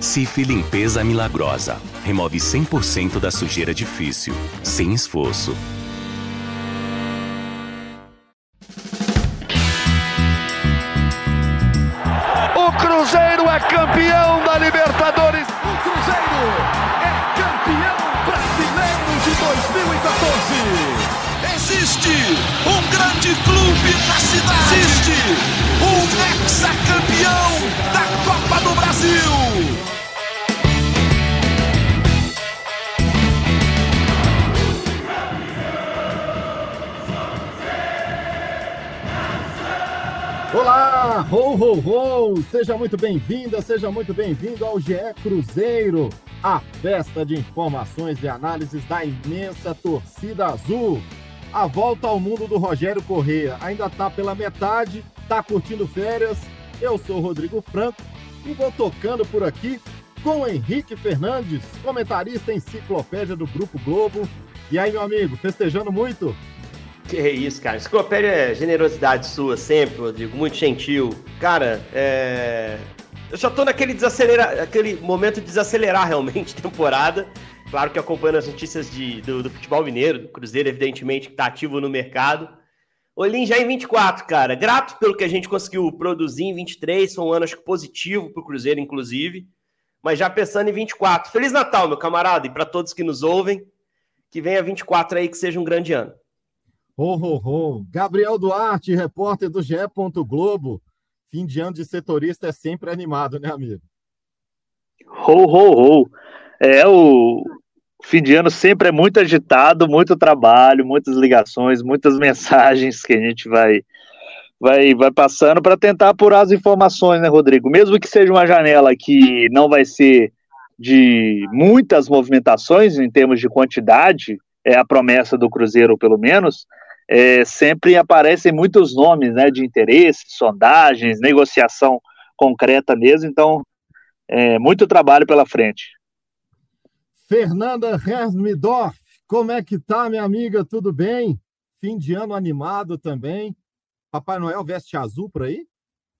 Cif Limpeza Milagrosa. Remove 100% da sujeira difícil, sem esforço. O Cruzeiro é campeão da Libertadores. O Cruzeiro é campeão brasileiro de 2014. Existe um grande clube na cidade. Existe um hexacampeão da Copa do Brasil. Ho, ho, ho! Seja muito bem-vinda, seja muito bem-vindo ao GE Cruzeiro, a festa de informações e análises da imensa torcida azul. A volta ao mundo do Rogério Correia ainda tá pela metade, tá curtindo férias. Eu sou Rodrigo Franco e vou tocando por aqui com Henrique Fernandes, comentarista enciclopédia do Grupo Globo. E aí, meu amigo, festejando muito? Que isso, cara. Enciclopédia é generosidade sua sempre, Rodrigo. Muito gentil. Cara, é... eu já tô naquele desacelera... aquele momento de desacelerar realmente temporada. Claro que acompanhando as notícias de, do, do futebol mineiro, do Cruzeiro, evidentemente, que tá ativo no mercado. Olhem já em 24, cara. Grato pelo que a gente conseguiu produzir em 23. Foi um ano, acho que positivo pro Cruzeiro, inclusive. Mas já pensando em 24. Feliz Natal, meu camarada, e para todos que nos ouvem. Que venha 24 aí, que seja um grande ano. Ho, ho, ho. Gabriel Duarte, repórter do GE. Globo. Fim de ano de setorista é sempre animado, né, amigo? Ho, ho, ho. É, o fim de ano sempre é muito agitado, muito trabalho, muitas ligações, muitas mensagens que a gente vai vai, vai passando para tentar apurar as informações, né, Rodrigo? Mesmo que seja uma janela que não vai ser de muitas movimentações em termos de quantidade, é a promessa do Cruzeiro, pelo menos, é, sempre aparecem muitos nomes né, de interesse, sondagens, negociação concreta mesmo, então é, muito trabalho pela frente. Fernanda Hermidorf, como é que tá, minha amiga? Tudo bem? Fim de ano animado também. Papai Noel veste azul por aí?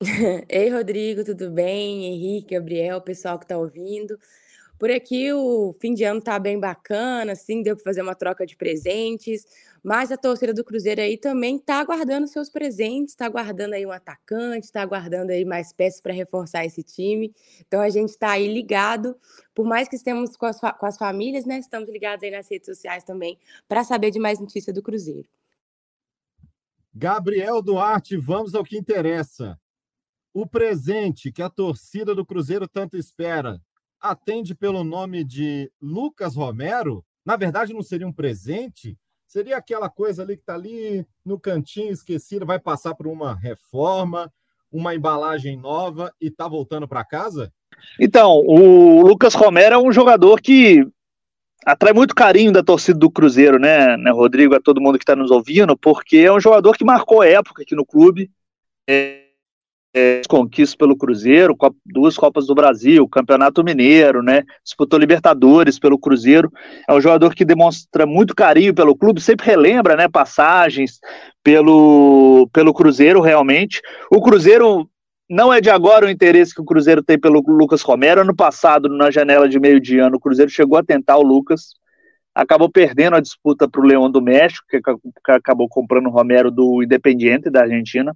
Ei, Rodrigo, tudo bem? Henrique, Gabriel, pessoal que está ouvindo. Por aqui o fim de ano tá bem bacana, assim, deu para fazer uma troca de presentes, mas a torcida do Cruzeiro aí também tá aguardando seus presentes, tá aguardando aí um atacante, tá aguardando aí mais peças para reforçar esse time. Então a gente está aí ligado, por mais que estemos com as, com as famílias, né? Estamos ligados aí nas redes sociais também para saber de mais notícia do Cruzeiro. Gabriel Duarte, vamos ao que interessa. O presente que a torcida do Cruzeiro tanto espera atende pelo nome de Lucas Romero. Na verdade, não seria um presente, seria aquela coisa ali que está ali no cantinho esquecida, vai passar por uma reforma, uma embalagem nova e está voltando para casa? Então, o Lucas Romero é um jogador que atrai muito carinho da torcida do Cruzeiro, né, né Rodrigo, a todo mundo que está nos ouvindo, porque é um jogador que marcou época aqui no clube. É, é, conquistas pelo Cruzeiro, duas Copas do Brasil, Campeonato Mineiro, né? Disputou Libertadores pelo Cruzeiro. É um jogador que demonstra muito carinho pelo clube, sempre relembra, né? Passagens pelo, pelo Cruzeiro, realmente. O Cruzeiro não é de agora o interesse que o Cruzeiro tem pelo Lucas Romero. Ano passado, na janela de meio de ano, o Cruzeiro chegou a tentar o Lucas, acabou perdendo a disputa para o Leão do México, que acabou comprando o Romero do Independiente da Argentina.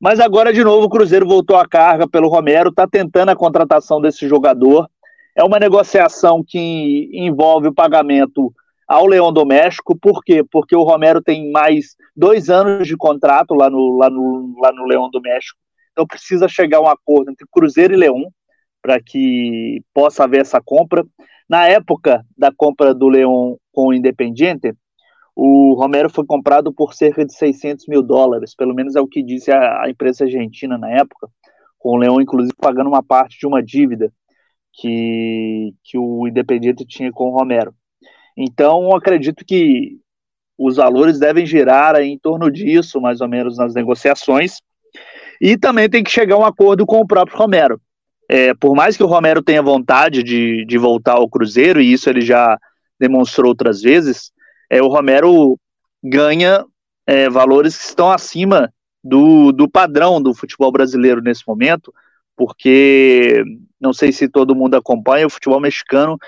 Mas agora, de novo, o Cruzeiro voltou à carga pelo Romero, está tentando a contratação desse jogador. É uma negociação que envolve o pagamento ao Leão do México. Por quê? Porque o Romero tem mais dois anos de contrato lá no, lá no, lá no Leão do México. Então precisa chegar a um acordo entre Cruzeiro e Leão para que possa haver essa compra. Na época da compra do Leão com o Independiente, o Romero foi comprado por cerca de 600 mil dólares, pelo menos é o que disse a, a imprensa argentina na época, com o Leão, inclusive, pagando uma parte de uma dívida que, que o Independiente tinha com o Romero. Então, acredito que os valores devem girar em torno disso, mais ou menos, nas negociações. E também tem que chegar a um acordo com o próprio Romero. É, por mais que o Romero tenha vontade de, de voltar ao Cruzeiro, e isso ele já demonstrou outras vezes, é, o Romero ganha é, valores que estão acima do, do padrão do futebol brasileiro nesse momento, porque Não sei se todo mundo acompanha, o futebol mexicano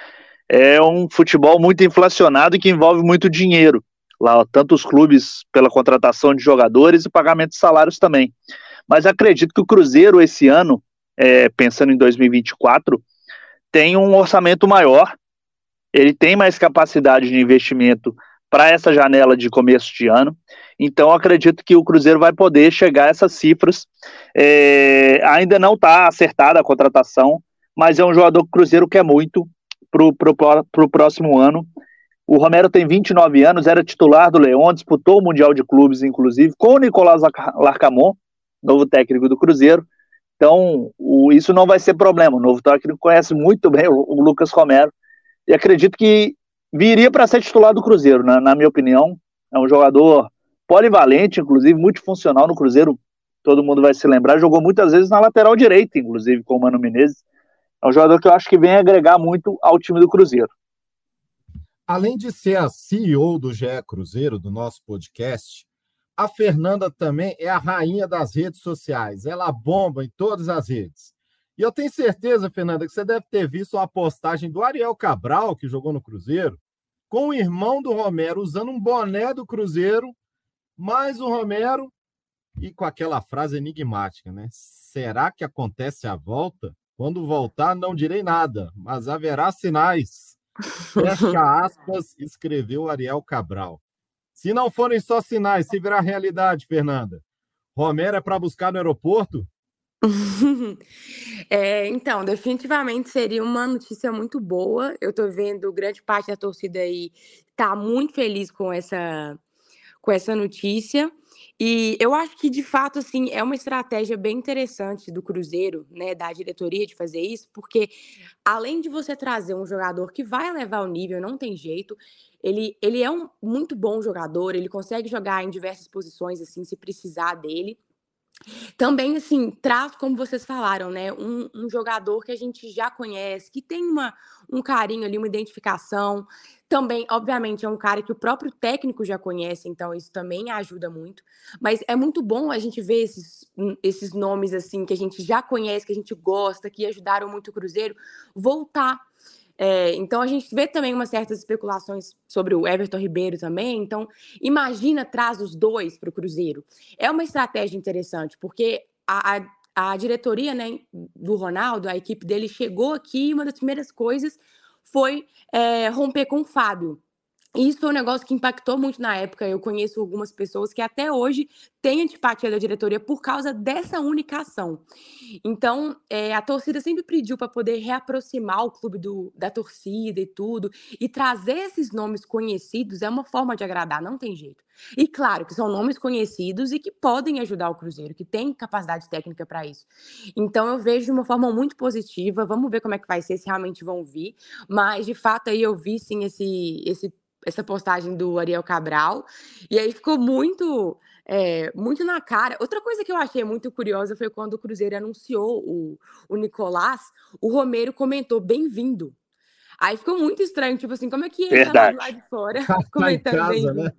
é um futebol muito inflacionado e que envolve muito dinheiro. Lá, tanto os clubes pela contratação de jogadores e pagamento de salários também. Mas acredito que o Cruzeiro esse ano, é, pensando em 2024, tem um orçamento maior, ele tem mais capacidade de investimento para essa janela de começo de ano. Então, acredito que o Cruzeiro vai poder chegar a essas cifras. É, ainda não está acertada a contratação, mas é um jogador que o Cruzeiro quer muito para o próximo ano. O Romero tem 29 anos, era titular do Leão, disputou o Mundial de Clubes, inclusive, com o Nicolás Larcamon, novo técnico do Cruzeiro. Então, o, isso não vai ser problema. O novo técnico conhece muito bem o, o Lucas Romero e acredito que viria para ser titular do Cruzeiro, na, na minha opinião. É um jogador polivalente, inclusive, multifuncional no Cruzeiro. Todo mundo vai se lembrar. Jogou muitas vezes na lateral direita, inclusive, com o Mano Menezes. É um jogador que eu acho que vem agregar muito ao time do Cruzeiro. Além de ser a CEO do GE Cruzeiro, do nosso podcast, a Fernanda também é a rainha das redes sociais. Ela bomba em todas as redes. E eu tenho certeza, Fernanda, que você deve ter visto uma postagem do Ariel Cabral, que jogou no Cruzeiro, com o irmão do Romero usando um boné do Cruzeiro, mais o Romero e com aquela frase enigmática, né? Será que acontece a volta? Quando voltar, não direi nada, mas haverá sinais. Fecha aspas, escreveu Ariel Cabral. Se não forem só sinais, se virar realidade, Fernanda, Romero é para buscar no aeroporto? É, então, definitivamente seria uma notícia muito boa. Eu estou vendo grande parte da torcida aí tá muito feliz com essa, com essa notícia. E eu acho que, de fato, assim, é uma estratégia bem interessante do Cruzeiro, né, da diretoria de fazer isso, porque além de você trazer um jogador que vai levar o nível, não tem jeito, ele, ele é um muito bom jogador, ele consegue jogar em diversas posições, assim, se precisar dele. Também, assim, traz, como vocês falaram, né, um, um, jogador que a gente já conhece, que tem uma, um carinho ali, uma identificação. Também, obviamente, é um cara que o próprio técnico já conhece, então isso também ajuda muito. Mas é muito bom a gente ver esses, hum, esses nomes, assim, que a gente já conhece, que a gente gosta, que ajudaram muito o Cruzeiro, voltar é, então a gente vê também umas certas especulações sobre o Everton Ribeiro também. Então, imagina traz os dois para o Cruzeiro. É uma estratégia interessante, porque a, a, a, diretoria né, do Ronaldo, a equipe dele, chegou aqui e uma das primeiras coisas foi é, romper com o Fábio. Isso foi um negócio que impactou muito na época. Eu conheço algumas pessoas que até hoje têm antipatia da diretoria por causa dessa única ação. Então, é, a torcida sempre pediu para poder reaproximar o clube do, da torcida e tudo. E trazer esses nomes conhecidos é uma forma de agradar, não tem jeito. E claro que são nomes conhecidos e que podem ajudar o Cruzeiro, que tem capacidade técnica para isso. Então, eu vejo de uma forma muito positiva. Vamos ver como é que vai ser, se realmente vão vir. Mas, de fato, aí eu vi sim esse. esse essa postagem do Ariel Cabral, e aí ficou muito é, muito na cara. Outra coisa que eu achei muito curiosa foi quando o Cruzeiro anunciou o, o Nicolás, o Romero comentou bem-vindo. Aí ficou muito estranho, tipo assim, como é que ele tá lá de fora tá comentando bem-vindo? Né?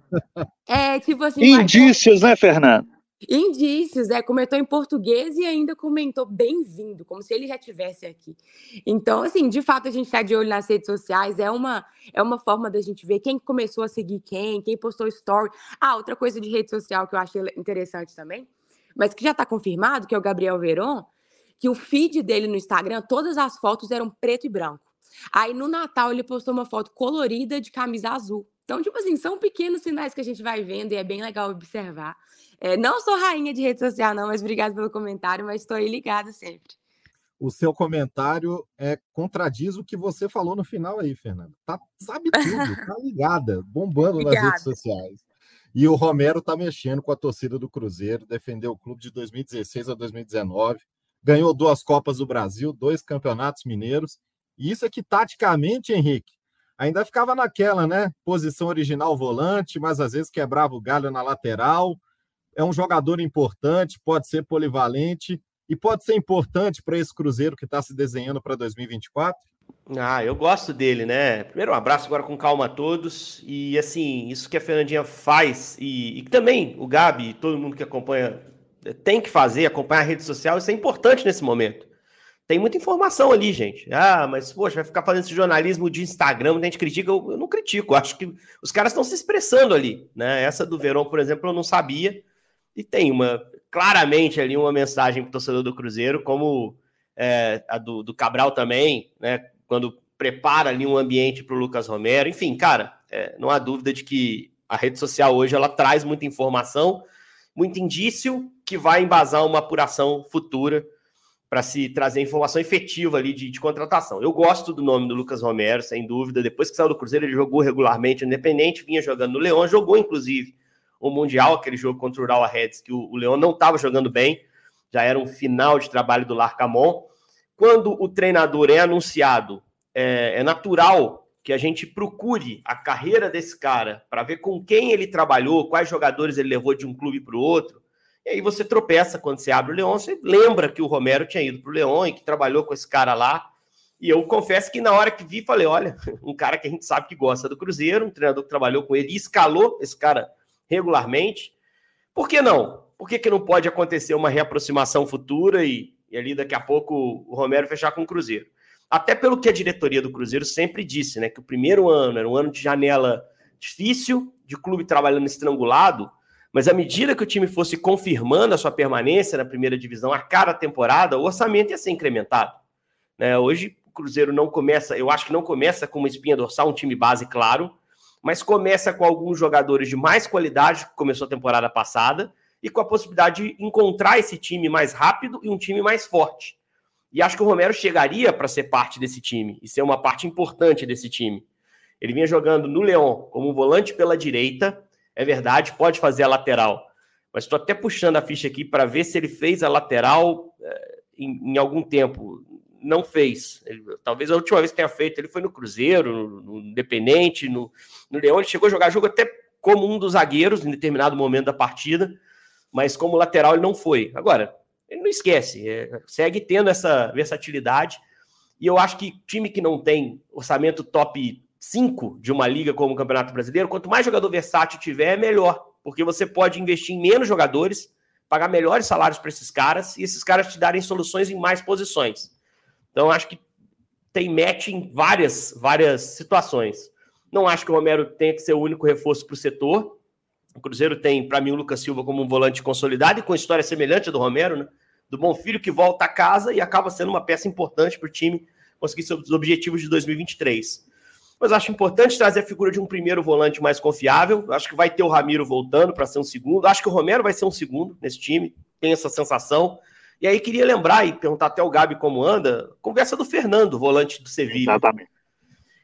É, tipo assim... Indícios, mas... né, Fernando? Indícios, é, comentou em português e ainda comentou bem-vindo, como se ele já estivesse aqui. Então, assim, de fato, a gente está de olho nas redes sociais, é uma, é uma forma da gente ver quem começou a seguir quem, quem postou story. Ah, outra coisa de rede social que eu achei interessante também, mas que já está confirmado, que é o Gabriel Veron, que o feed dele no Instagram, todas as fotos eram preto e branco. Aí no Natal ele postou uma foto colorida de camisa azul. Então, tipo assim, são pequenos sinais que a gente vai vendo e é bem legal observar. É, não sou rainha de rede social, não, mas obrigado pelo comentário, mas estou aí ligada sempre. O seu comentário é contradiz o que você falou no final aí, Fernanda. Tá, sabe tudo, tá ligada, bombando Obrigada. nas redes sociais. E o Romero tá mexendo com a torcida do Cruzeiro, defendeu o clube de 2016 a 2019, ganhou duas Copas do Brasil, dois campeonatos mineiros. E isso é que, taticamente, Henrique, ainda ficava naquela, né? Posição original volante, mas às vezes quebrava o galho na lateral. É um jogador importante, pode ser polivalente e pode ser importante para esse Cruzeiro que está se desenhando para 2024. Ah, eu gosto dele, né? Primeiro, um abraço agora com calma a todos. E assim, isso que a Fernandinha faz, e, e também o Gabi, todo mundo que acompanha, tem que fazer, acompanhar a rede social, isso é importante nesse momento. Tem muita informação ali, gente. Ah, mas, poxa, vai ficar fazendo esse jornalismo de Instagram, a gente critica. Eu, eu não critico, acho que os caras estão se expressando ali, né? Essa do Verão, por exemplo, eu não sabia. E tem uma, claramente ali, uma mensagem para o torcedor do Cruzeiro, como é, a do, do, Cabral também, né? Quando prepara ali um ambiente para o Lucas Romero. Enfim, cara, é, não há dúvida de que a rede social hoje ela traz muita informação, muito indício que vai embasar uma apuração futura para se trazer informação efetiva ali de, de, contratação. Eu gosto do nome do Lucas Romero, sem dúvida. Depois que saiu do Cruzeiro, ele jogou regularmente, independente, vinha jogando no Leão, jogou inclusive o Mundial, aquele jogo contra o Ural Reds, que o, o Leão não estava jogando bem, já era um final de trabalho do Larcamon. Quando o treinador é anunciado, é, é natural que a gente procure a carreira desse cara para ver com quem ele trabalhou, quais jogadores ele levou de um clube para o outro e aí você tropeça quando você abre o Leão, você lembra que o Romero tinha ido para o Leão e que trabalhou com esse cara lá. E eu confesso que na hora que vi, falei: olha, um cara que a gente sabe que gosta do Cruzeiro, um treinador que trabalhou com ele escalou esse cara regularmente. Por que não? Por que, que não pode acontecer uma reaproximação futura e, e ali daqui a pouco o Romero fechar com o Cruzeiro? Até pelo que a diretoria do Cruzeiro sempre disse, né? Que o primeiro ano era um ano de janela difícil, de clube trabalhando estrangulado mas à medida que o time fosse confirmando a sua permanência na primeira divisão a cada temporada, o orçamento ia ser incrementado. Né? Hoje o Cruzeiro não começa, eu acho que não começa com uma espinha dorsal, um time base, claro, mas começa com alguns jogadores de mais qualidade, que começou a temporada passada, e com a possibilidade de encontrar esse time mais rápido e um time mais forte. E acho que o Romero chegaria para ser parte desse time e ser uma parte importante desse time. Ele vinha jogando no Leão como volante pela direita, é verdade, pode fazer a lateral. Mas estou até puxando a ficha aqui para ver se ele fez a lateral é, em, em, algum tempo. Não fez. Ele, talvez a última vez que tenha feito, ele foi no Cruzeiro, no, Independente, no, no Leão. Ele chegou a jogar jogo até como um dos zagueiros em determinado momento da partida, mas como lateral ele não foi. Agora, ele não esquece, é, segue tendo essa versatilidade. E eu acho que time que não tem orçamento top 5 de uma liga como o Campeonato Brasileiro, quanto mais jogador versátil tiver, é melhor, porque você pode investir em menos jogadores, pagar melhores salários para esses caras e esses caras te darem soluções em mais posições. Então, acho que tem match em várias, várias situações. Não acho que o Romero tenha que ser o único reforço para o setor. O Cruzeiro tem, para mim, o Lucas Silva como um volante consolidado e com história semelhante à do Romero, né? Do bom filho que volta a casa e acaba sendo uma peça importante para o time conseguir seus objetivos de 2023 mas acho importante trazer a figura de um primeiro volante mais confiável. Acho que vai ter o Ramiro voltando para ser um segundo. Acho que o Romero vai ser um segundo nesse time, tem essa sensação. E aí queria lembrar e perguntar até o Gabi como anda, conversa do Fernando, volante do Sevilha. Exatamente.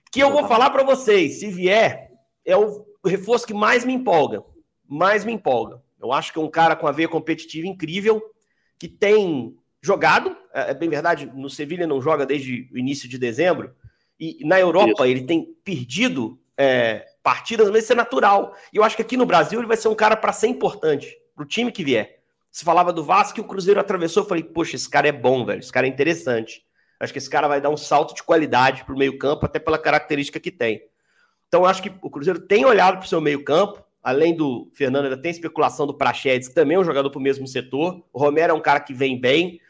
Que eu vou falar para vocês, se vier, é o reforço que mais me empolga. Mais me empolga. Eu acho que é um cara com a veia competitiva incrível, que tem jogado, é, é bem verdade, no Sevilha não joga desde o início de dezembro, e na Europa isso. ele tem perdido é, partidas, mas isso é natural. E eu acho que aqui no Brasil ele vai ser um cara para ser importante, para o time que vier. Se falava do Vasco e o Cruzeiro atravessou, eu falei, poxa, esse cara é bom, velho, esse cara é interessante. Acho que esse cara vai dar um salto de qualidade para o meio-campo, até pela característica que tem. Então, eu acho que o Cruzeiro tem olhado para o seu meio-campo, além do Fernando, ainda tem especulação do Prachedes, que também é um jogador para o mesmo setor. O Romero é um cara que vem bem,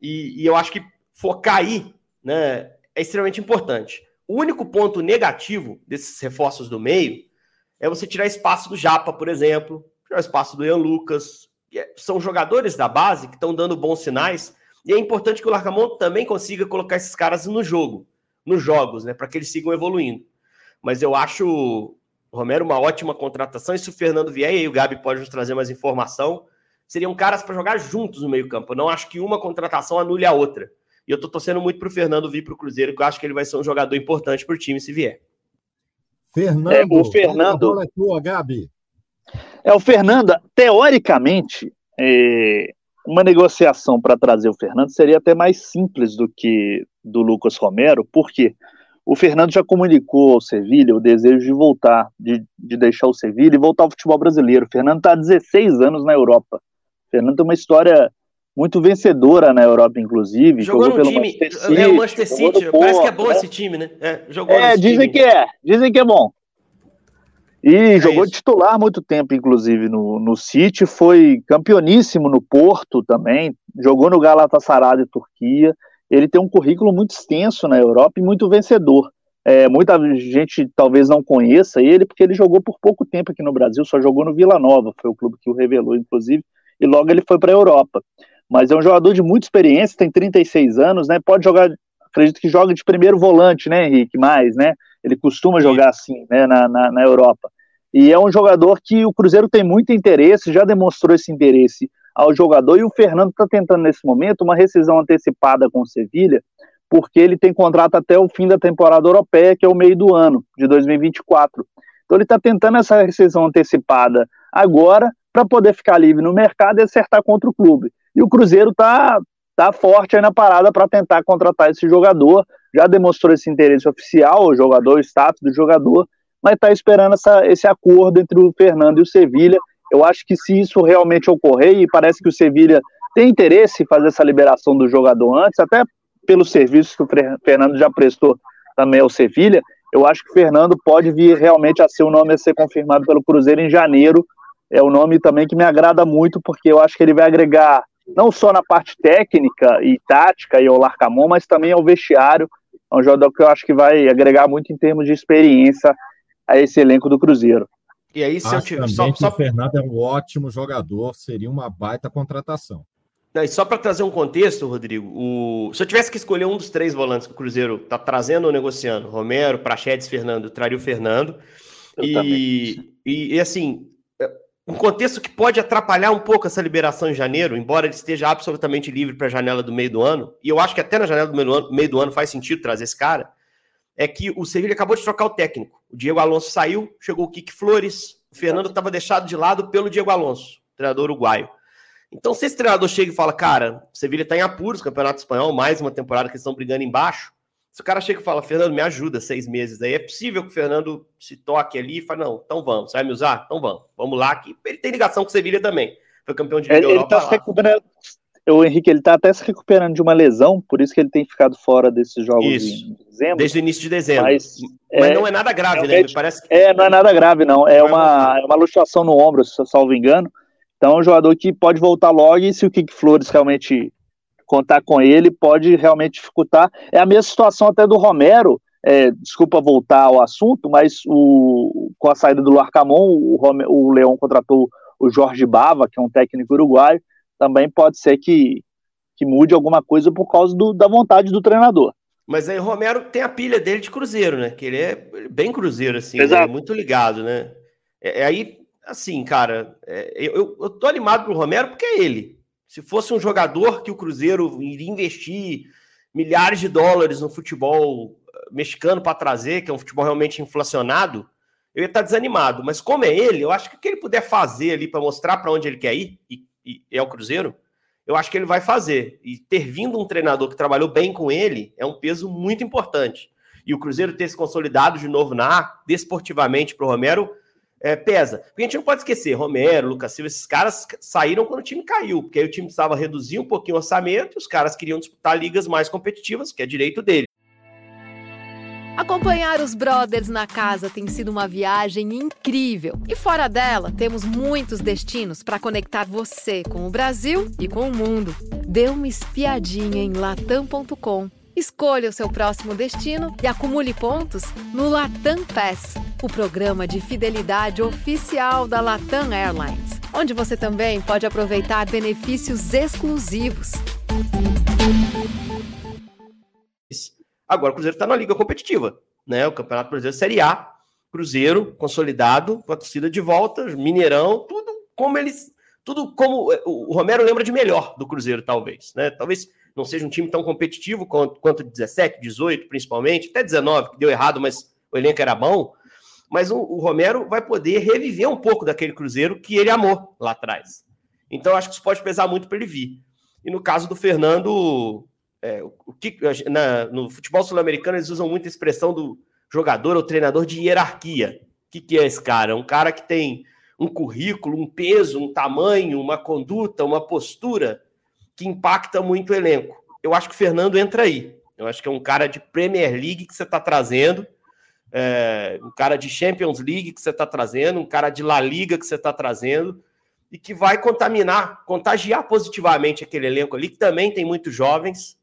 e, e eu acho que focar aí, né, é extremamente importante. O único ponto negativo desses reforços do meio é você tirar espaço do Japa, por exemplo, tirar espaço do Ian Lucas. É, são jogadores da base que estão dando bons sinais. E é importante que o Larcamon também consiga colocar esses caras no jogo, nos jogos, né, para que eles sigam evoluindo. Mas eu acho o Romero uma ótima contratação. E se o Fernando vier, e o Gabi pode nos trazer mais informação, seriam caras para jogar juntos no meio-campo. Não acho que uma contratação anule a outra. E eu tô torcendo muito pro Fernando vir pro Cruzeiro, que eu acho que ele vai ser um jogador importante pro time se vier. Fernando, é, o Fernando. É tua, Gabi. É, o Fernando, teoricamente, é, uma negociação para trazer o Fernando seria até mais simples do que do Lucas Romero, porque o Fernando já comunicou ao Sevilha o desejo de voltar, de, de deixar o Sevilha e voltar ao futebol brasileiro. O Fernando está há 16 anos na Europa. O Fernando tem uma história muito vencedora na Europa, inclusive. Jogou, jogou pelo time, Manchester City. É, o Manchester City, parece que é bom né? esse time, né? É, jogou é dizem time. que é, dizem que é bom. E é jogou isso. titular muito tempo, inclusive, no, no City, foi campeoníssimo no Porto também, jogou no Galatasaray de Turquia. ele tem um currículo muito extenso na Europa e muito vencedor. É, muita gente talvez não conheça ele, porque ele jogou por pouco tempo aqui no Brasil, só jogou no Vila Nova, foi o clube que o revelou, inclusive, e logo ele foi para a Europa. Mas é um jogador de muita experiência, tem 36 anos, né? Pode jogar, acredito que joga de primeiro volante, né, Henrique? Mais, né? Ele costuma jogar assim, né, na, na, na Europa. E é um jogador que o Cruzeiro tem muito interesse, já demonstrou esse interesse ao jogador, e o Fernando está tentando nesse momento uma rescisão antecipada com o Sevilha, porque ele tem contrato até o fim da temporada europeia, que é o meio do ano, de 2024. Então ele está tentando essa rescisão antecipada agora, para poder ficar livre no mercado e acertar contra o clube. E o Cruzeiro está tá forte aí na parada para tentar contratar esse jogador, já demonstrou esse interesse oficial, o jogador, o status do jogador, mas está esperando essa, esse acordo entre o Fernando e o Sevilha. Eu acho que se isso realmente ocorrer, e parece que o Sevilha tem interesse em fazer essa liberação do jogador antes, até pelos serviços que o Fernando já prestou também ao Sevilha, eu acho que o Fernando pode vir realmente a ser o nome a ser confirmado pelo Cruzeiro em janeiro. É um nome também que me agrada muito, porque eu acho que ele vai agregar não só na parte técnica e tática e ao Larcamon, mas também ao vestiário. É um jogador que eu acho que vai agregar muito em termos de experiência a esse elenco do Cruzeiro. E aí, se acho eu tiver. Só, só... O Fernando é um ótimo jogador, seria uma baita contratação. Não, e só para trazer um contexto, Rodrigo, o... se eu tivesse que escolher um dos três volantes que o Cruzeiro está trazendo ou negociando, Romero, Prachedes, Fernando, eu traria o Fernando. E, e, e, assim, é, um contexto que pode atrapalhar um pouco essa liberação em janeiro, embora ele esteja absolutamente livre para a janela do meio do ano, e eu acho que até na janela do meio do, ano, meio do ano faz sentido trazer esse cara, é que o Sevilla acabou de trocar o técnico. O Diego Alonso saiu, chegou o Kik Flores, o Fernando estava deixado de lado pelo Diego Alonso, treinador uruguaio. Então, se esse treinador chega e fala, cara, o Sevilha está em apuros, Campeonato Espanhol, mais uma temporada que eles estão brigando embaixo. Se o cara chega e fala, Fernando, me ajuda seis meses aí, é possível que o Fernando se toque ali e fale, não, então vamos, você vai me usar? Então vamos, vamos lá, que ele tem ligação com o Sevilha também. Foi campeão de Liga ele, Europa. Ele tá recuperando, o Henrique, ele tá até se recuperando de uma lesão, por isso que ele tem ficado fora desses jogos isso. em dezembro. Desde o início de dezembro. Mas, mas é, não é nada grave, né? Me parece que... É, não é nada grave, não. É, uma, é uma luxação no ombro, se eu salvo engano. Então, é um jogador que pode voltar logo e se o Kik Flores realmente contar com ele, pode realmente dificultar. É a mesma situação até do Romero, é, desculpa voltar ao assunto, mas o, com a saída do Larcamon, o, o Leão contratou o Jorge Bava, que é um técnico uruguaio, também pode ser que, que mude alguma coisa por causa do, da vontade do treinador. Mas aí o Romero tem a pilha dele de Cruzeiro, né? Que ele é bem Cruzeiro, assim, né? muito ligado, né? É, é aí assim, cara, é, eu, eu tô animado pro Romero porque é ele. Se fosse um jogador que o Cruzeiro iria investir milhares de dólares no futebol eh, mexicano para trazer, que é um futebol realmente inflacionado, eu ia estar tá desanimado. Mas como é ele, eu acho que o que ele puder fazer ali para mostrar para onde ele quer ir, e, e, é o Cruzeiro, eu acho que ele vai fazer. E ter vindo um treinador que trabalhou bem com ele é um peso muito importante. E o Cruzeiro ter se consolidado de novo na A, desportivamente para o Romero, é, pesa. Porque a gente não pode esquecer, Romero, Lucas Silva, esses caras saíram quando o time caiu, porque aí o time precisava reduzir um pouquinho o orçamento, os caras queriam disputar ligas mais competitivas, que é direito dele. Acompanhar os brothers na casa tem sido uma viagem incrível. E fora dela, temos muitos destinos para conectar você com o Brasil e com o mundo. Dê uma espiadinha em latam.com Escolha o seu próximo destino e acumule pontos no Latam Pass, o programa de fidelidade oficial da Latam Airlines, onde você também pode aproveitar benefícios exclusivos. Agora o Cruzeiro está na liga competitiva, né? O Campeonato Brasileiro Série A, Cruzeiro consolidado, com a torcida de volta, Mineirão, tudo como eles, tudo como o Romero lembra de melhor do Cruzeiro, talvez, né? Talvez não seja um time tão competitivo quanto, quanto 17, 18, principalmente, até 19, que deu errado, mas o elenco era bom. Mas o, o Romero vai poder reviver um pouco daquele Cruzeiro que ele amou lá atrás. Então, acho que isso pode pesar muito para ele vir. E no caso do Fernando, é, o que, na, no futebol sul-americano eles usam muito a expressão do jogador ou treinador de hierarquia. O que, que é esse cara? Um cara que tem um currículo, um peso, um tamanho, uma conduta, uma postura que impacta muito o elenco. Eu acho que o Fernando entra aí. Eu acho que é um cara de Premier League que você está trazendo, é, um cara de Champions League que você está trazendo, um cara de La Liga que você está trazendo, e que vai contaminar, contagiar positivamente aquele elenco ali, que também tem muitos jovens.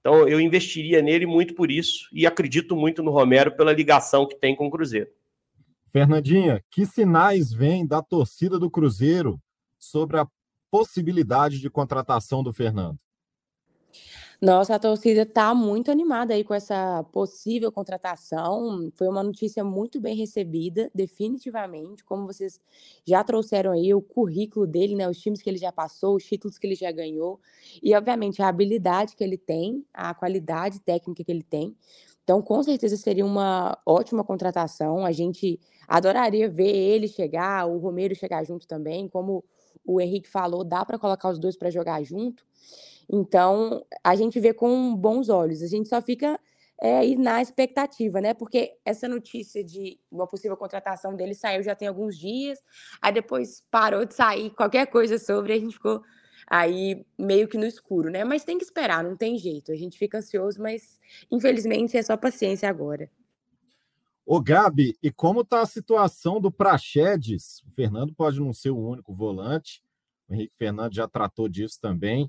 Então eu investiria nele muito por isso e acredito muito no Romero pela ligação que tem com o Cruzeiro. Fernandinha, que sinais vêm da torcida do Cruzeiro sobre a possibilidade de contratação do Fernando? Nossa, a torcida está muito animada aí com essa possível contratação. Foi uma notícia muito bem recebida, definitivamente. Como vocês já trouxeram aí o currículo dele, né? Os times que ele já passou, os títulos que ele já ganhou. E, obviamente, a habilidade que ele tem, a qualidade técnica que ele tem. Então, com certeza seria uma ótima contratação. A gente adoraria ver ele chegar, o Romero chegar junto também. Como o Henrique falou, dá para colocar os dois para jogar junto. Então, a gente vê com bons olhos. A gente só fica é, aí na expectativa, né? Porque essa notícia de uma possível contratação dele saiu já tem alguns dias, aí depois parou de sair qualquer coisa sobre, a gente ficou aí meio que no escuro, né? Mas tem que esperar, não tem jeito. A gente fica ansioso, mas infelizmente é só paciência agora. Ô Gabi, e como está a situação do Praxedes? O Fernando pode não ser o único volante, o Henrique Fernandes já tratou disso também.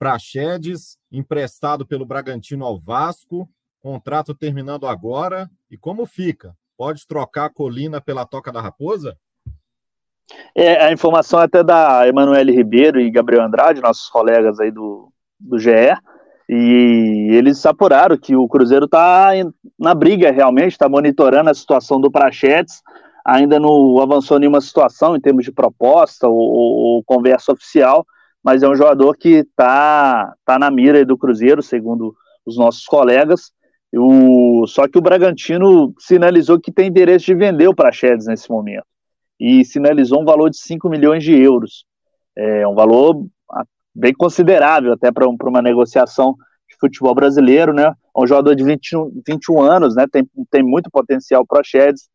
Praxedes, emprestado pelo Bragantino ao Vasco, contrato terminando agora. E como fica? Pode trocar a Colina pela Toca da Raposa? É, a informação é até da Emanuele Ribeiro e Gabriel Andrade, nossos colegas aí do, do GE, e eles apuraram que o Cruzeiro está na briga realmente, está monitorando a situação do Prachetes, ainda não avançou nenhuma situação em termos de proposta ou, ou, conversa oficial, mas é um jogador que está tá na mira do Cruzeiro, segundo os nossos colegas. O, só que o Bragantino sinalizou que tem interesse de vender o Praxedes nesse momento. E sinalizou um valor de 5 milhões de euros. É um valor bem considerável até para uma negociação de futebol brasileiro, né? É um jogador de 21, 21 anos, né? Tem, tem muito potencial para Praxedes.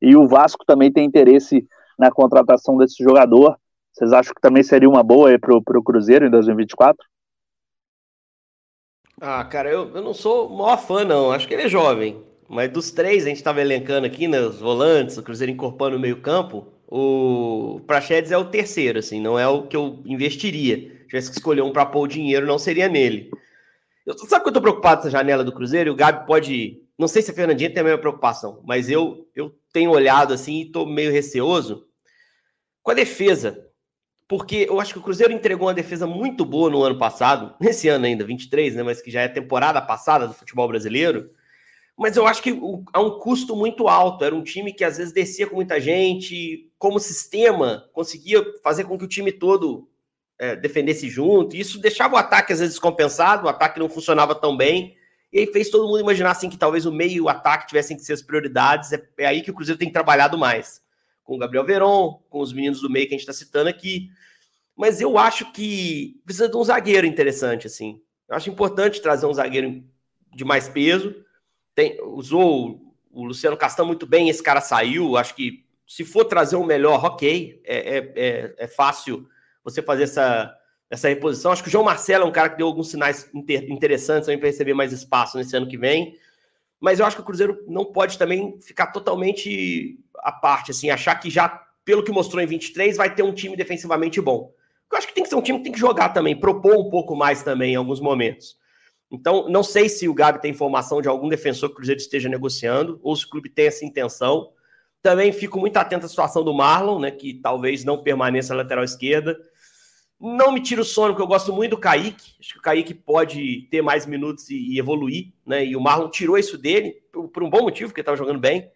E o Vasco também tem interesse na contratação desse jogador. Vocês acham que também seria uma boa para o Cruzeiro em 2024? Ah, cara, eu, eu não sou o maior fã, não. Acho que ele é jovem. Mas dos três, a gente estava elencando aqui, né, os volantes, o Cruzeiro incorporando no meio campo, o Prachedes é o terceiro, assim, não é o que eu investiria. Se tivesse que escolher um para pôr o dinheiro, não seria nele. Eu, sabe que eu tô preocupado com essa janela do Cruzeiro? O Gabi pode... Não sei se a Fernandinha tem a mesma preocupação, mas eu, eu tenho olhado assim e tô meio receoso com a defesa porque eu acho que o Cruzeiro entregou uma defesa muito boa no ano passado, nesse ano ainda, 23, né, mas que já é temporada passada do futebol brasileiro. Mas eu acho que há um custo muito alto. Era um time que às vezes descia com muita gente, como sistema, conseguia fazer com que o time todo é, defendesse junto. Isso deixava o ataque às vezes descompensado, o ataque não funcionava tão bem. E aí fez todo mundo imaginar assim que talvez o meio e o ataque tivessem que ser as prioridades. É, é aí que o Cruzeiro tem trabalhado mais com o Gabriel Veron, com os meninos do meio que a gente está citando aqui. Mas eu acho que precisa de um zagueiro interessante, assim. Eu acho importante trazer um zagueiro de mais peso. Tem, usou o Luciano Castan muito bem, esse cara saiu. Acho que se for trazer um melhor, ok. É, é, é, é fácil você fazer essa, essa reposição. Acho que o João Marcelo é um cara que deu alguns sinais inter, interessantes para receber mais espaço nesse ano que vem. Mas eu acho que o Cruzeiro não pode também ficar totalmente a parte, assim, achar que já, pelo que mostrou em 23, vai ter um time defensivamente bom. Eu acho que tem que ser um time que tem que jogar também, propor um pouco mais também em alguns momentos. Então, não sei se o Gabi tem informação de algum defensor que o Cruzeiro esteja negociando, ou se o clube tem essa intenção. Também fico muito atento à situação do Marlon, né, que talvez não permaneça na lateral esquerda. Não me tira o sono, porque eu gosto muito do Kaique. Acho que o Kaique pode ter mais minutos e, e evoluir, né? E o Marlon tirou isso dele, por, por um bom motivo, porque estava jogando bem.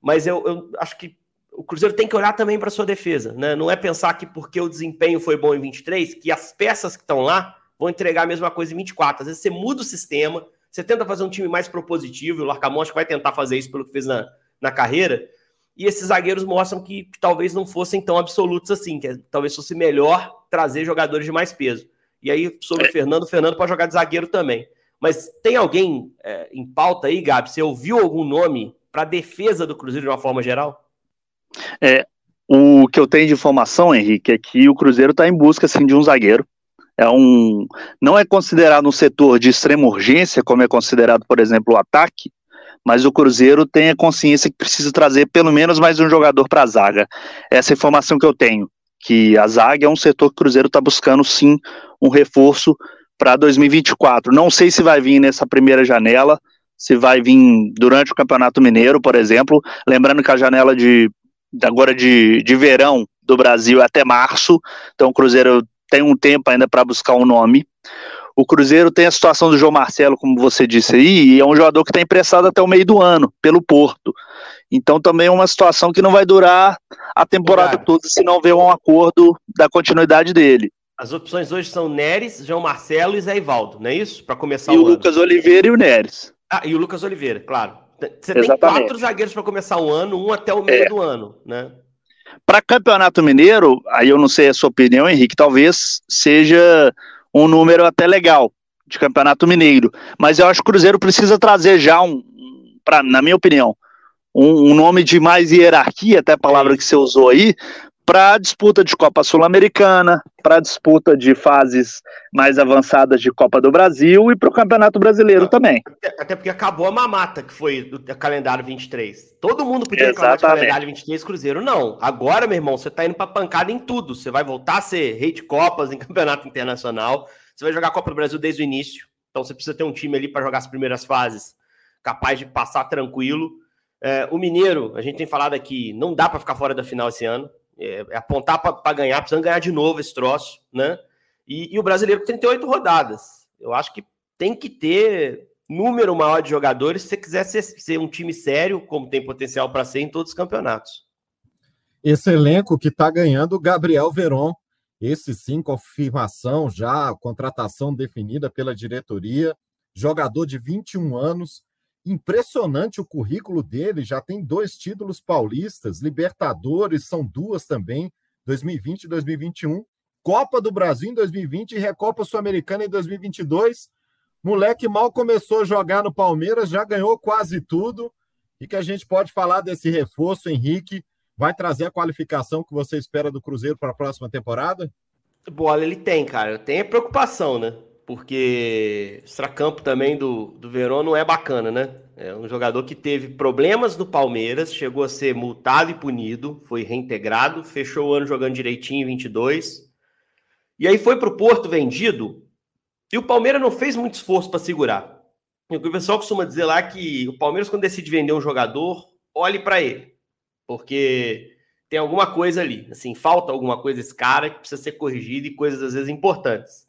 Mas eu, eu acho que o Cruzeiro tem que olhar também para sua defesa, né? Não é pensar que porque o desempenho foi bom em 23, que as peças que estão lá vão entregar a mesma coisa em 24. Às vezes você muda o sistema, você tenta fazer um time mais propositivo, e o Larcamon acho que vai tentar fazer isso pelo que fez na, na carreira, e esses zagueiros mostram que, que talvez não fossem tão absolutos assim, que talvez fosse melhor trazer jogadores de mais peso. E aí, sobre o Fernando, o Fernando pode jogar de zagueiro também. Mas tem alguém é, em pauta aí, Gabi? Você ouviu algum nome para a defesa do Cruzeiro de uma forma geral? É, o que eu tenho de informação, Henrique, é que o Cruzeiro está em busca assim, de um zagueiro. É um, não é considerado um setor de extrema urgência, como é considerado, por exemplo, o ataque, mas o Cruzeiro tem a consciência que precisa trazer pelo menos mais um jogador para a zaga. Essa é a informação que eu tenho, que a zaga é um setor que o Cruzeiro está buscando sim um reforço para 2024. Não sei se vai vir nessa primeira janela, se vai vir durante o Campeonato Mineiro, por exemplo. Lembrando que a janela de agora de, de verão do Brasil é até março, então o Cruzeiro tem um tempo ainda para buscar um nome. O Cruzeiro tem a situação do João Marcelo, como você disse aí, e é um jogador que está emprestado até o meio do ano, pelo Porto. Então também é uma situação que não vai durar a temporada toda se não houver um acordo da continuidade dele. As opções hoje são Neres, João Marcelo e Zé Ivaldo, não é isso? Para começar e o, o Lucas Oliveira e o Neres. Ah, e o Lucas Oliveira, claro. Você Exatamente. tem quatro zagueiros para começar o ano, um até o meio é. do ano, né? Para Campeonato Mineiro, aí eu não sei a sua opinião, Henrique, talvez seja um número até legal de Campeonato Mineiro. Mas eu acho que o Cruzeiro precisa trazer já um, pra, na minha opinião, um, um nome de mais hierarquia, até a palavra que você usou aí, para a disputa de Copa Sul-Americana, para a disputa de fases mais avançadas de Copa do Brasil e para o Campeonato Brasileiro Não, também. Até, até, porque acabou a mamata que foi do calendário 23. Todo mundo podia reclamar do calendário 23, Cruzeiro não. Agora, meu irmão, você está indo para pancada em tudo. Você vai voltar a ser rei de Copas em Campeonato Internacional. Você vai jogar a Copa do Brasil desde o início. Então você precisa ter um time ali para jogar as primeiras fases capaz de passar tranquilo. É, o Mineiro, a gente tem falado aqui, não dá para ficar fora da final esse ano é, é apontar para ganhar, precisando ganhar de novo esse troço, né? E, e, o brasileiro com 38 rodadas. Eu acho que tem que ter número maior de jogadores se você quiser ser, ser um time sério, como tem potencial para ser em todos os campeonatos. Esse elenco que está ganhando Gabriel Veron, esse sim, confirmação já, contratação definida pela diretoria, jogador de 21 anos, Impressionante o currículo dele, já tem dois títulos paulistas, Libertadores, são duas também, 2020 e 2021, Copa do Brasil em 2020 e Recopa Sul-Americana em 2022. Moleque mal começou a jogar no Palmeiras, já ganhou quase tudo. E que a gente pode falar desse reforço, Henrique, vai trazer a qualificação que você espera do Cruzeiro para a próxima temporada? Bola ele tem, cara. Tem preocupação, né? Porque extracampo também do, do Verón não é bacana, né? É um jogador que teve problemas no Palmeiras, chegou a ser multado e punido, foi reintegrado, fechou o ano jogando direitinho em 22. E aí foi para o Porto vendido, e o Palmeiras não fez muito esforço para segurar. E o pessoal costuma dizer lá que o Palmeiras, quando decide vender um jogador, olhe para ele, porque tem alguma coisa ali, assim, falta alguma coisa esse cara que precisa ser corrigido e coisas às vezes importantes.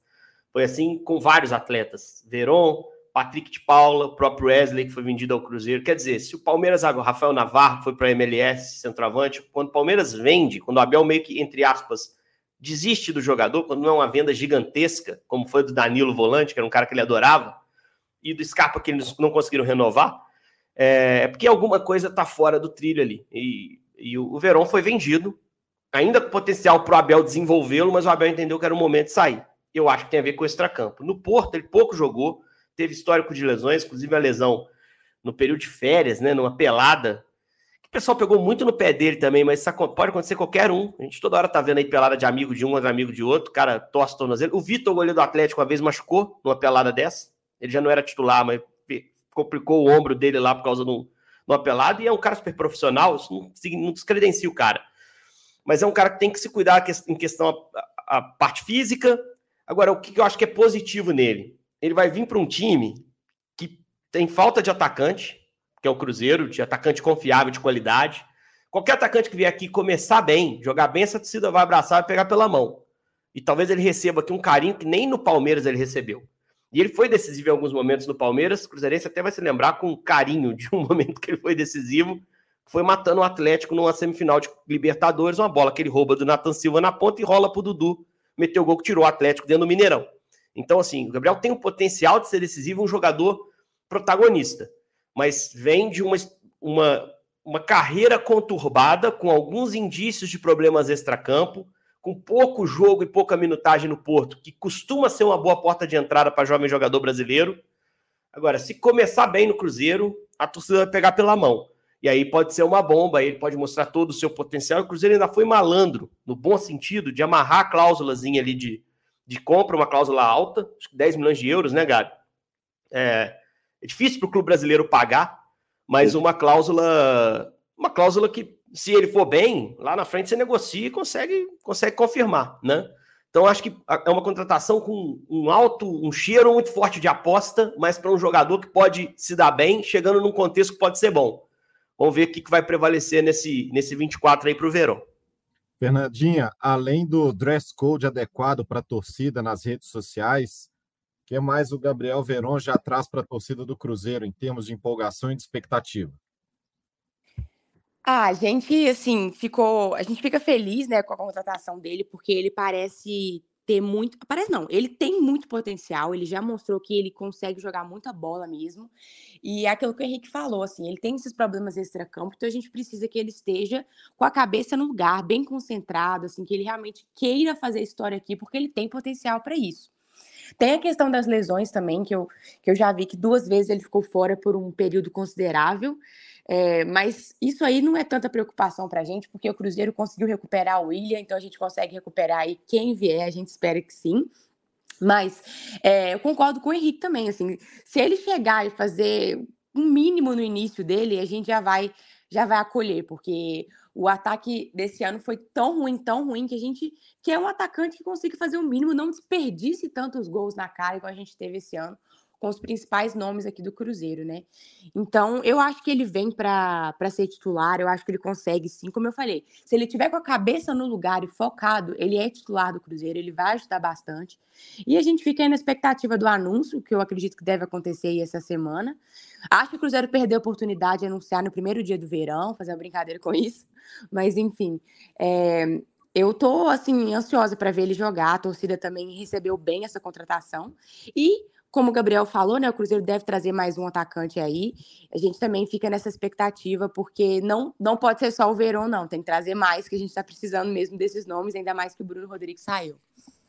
Foi assim com vários atletas. Veron, Patrick de Paula, o próprio Wesley, que foi vendido ao Cruzeiro. Quer dizer, se o Palmeiras, o Rafael Navarro, foi para a MLS, centroavante, quando o Palmeiras vende, quando o Abel meio que, entre aspas, desiste do jogador, quando não é uma venda gigantesca, como foi do Danilo Volante, que era um cara que ele adorava, e do Scarpa, que eles não conseguiram renovar, é, é porque alguma coisa está fora do trilho ali. E, e o, o Verón foi vendido, ainda com potencial para o Abel desenvolvê-lo, mas o Abel entendeu que era o momento de sair eu acho que tem a ver com o extracampo. No Porto, ele pouco jogou, teve histórico de lesões, inclusive a lesão no período de férias, né, numa pelada, o pessoal pegou muito no pé dele também, mas isso pode acontecer qualquer um. A gente toda hora tá vendo aí pelada de amigo de um, amigo de outro, cara torce tornozelo. O Vitor, goleiro do Atlético, uma vez machucou numa pelada dessa. Ele já não era titular, mas complicou o ombro dele lá por causa de, uma pelada, e é um cara super profissional, isso não, não descredencia o cara. Mas é um cara que tem que se cuidar em questão a, a parte física, Agora, o que eu acho que é positivo nele? Ele vai vir para um time que tem falta de atacante, que é o Cruzeiro, de atacante confiável, de qualidade. Qualquer atacante que vier aqui começar bem, jogar bem, essa torcida vai abraçar e pegar pela mão. E talvez ele receba aqui um carinho que nem no Palmeiras ele recebeu. E ele foi decisivo em alguns momentos no Palmeiras. O Cruzeirense até vai se lembrar com carinho de um momento que ele foi decisivo. Foi matando o Atlético numa semifinal de Libertadores, uma bola que ele rouba do Nathan Silva na ponta e rola pro Dudu meteu o gol que tirou o Atlético dentro do Mineirão. Então, assim, o Gabriel tem o potencial de ser decisivo, um jogador protagonista, mas vem de uma, uma, uma carreira conturbada, com alguns indícios de problemas extracampo, com pouco jogo e pouca minutagem no Porto, que costuma ser uma boa porta de entrada para jovem jogador brasileiro. Agora, se começar bem no Cruzeiro, a torcida vai pegar pela mão. E aí pode ser uma bomba, ele pode mostrar todo o seu potencial. O Cruzeiro ainda foi malandro, no bom sentido, de amarrar a cláusulazinha ali de, de compra, uma cláusula alta, acho que 10 milhões de euros, né, Gabi? É, é difícil para o clube brasileiro pagar, mas uma cláusula, uma cláusula que, se ele for bem, lá na frente você negocia e consegue, consegue confirmar, né? Então, acho que é uma contratação com um alto, um cheiro muito forte de aposta, mas para um jogador que pode se dar bem, chegando num contexto que pode ser bom. Vamos ver o que, vai prevalecer nesse, nesse 24 aí para o Verão. Fernandinha, além do dress code adequado para a torcida nas redes sociais, o que mais o Gabriel Veron já traz para a torcida do Cruzeiro em termos de empolgação e de expectativa? Ah, a gente, assim, ficou. A gente fica feliz, né, com a contratação dele, porque ele parece ter muito. Parece não, ele tem muito potencial, ele já mostrou que ele consegue jogar muita bola mesmo. E é aquilo que o Henrique falou, assim, ele tem esses problemas extra-campo, então a gente precisa que ele esteja com a cabeça no lugar, bem concentrado, assim, que ele realmente queira fazer história aqui, porque ele tem potencial para isso. Tem a questão das lesões também, que eu, que eu já vi que duas vezes ele ficou fora por um período considerável. É, mas isso aí não é tanta preocupação para a gente, porque o Cruzeiro conseguiu recuperar o William, então a gente consegue recuperar aí quem vier, a gente espera que sim. Mas é, eu concordo com o Henrique também, assim, se ele chegar e fazer um mínimo no início dele, a gente já vai já vai acolher, porque o ataque desse ano foi tão ruim, tão ruim, que a gente quer um atacante que consiga fazer o mínimo, não desperdice tantos gols na cara igual a gente teve esse ano com os principais nomes aqui do Cruzeiro, né? Então, eu acho que ele vem para ser titular, eu acho que ele consegue sim, como eu falei. Se ele tiver com a cabeça no lugar e focado, ele é titular do Cruzeiro, ele vai ajudar bastante. E a gente fica aí na expectativa do anúncio, que eu acredito que deve acontecer aí essa semana. Acho que o Cruzeiro perdeu a oportunidade de anunciar no primeiro dia do verão, fazer uma brincadeira com isso. Mas, enfim, é, eu tô assim ansiosa para ver ele jogar. A torcida também recebeu bem essa contratação e como o Gabriel falou, né, o Cruzeiro deve trazer mais um atacante aí. A gente também fica nessa expectativa, porque não, não pode ser só o Verón, não. Tem que trazer mais, que a gente está precisando mesmo desses nomes, ainda mais que o Bruno Rodrigues saiu.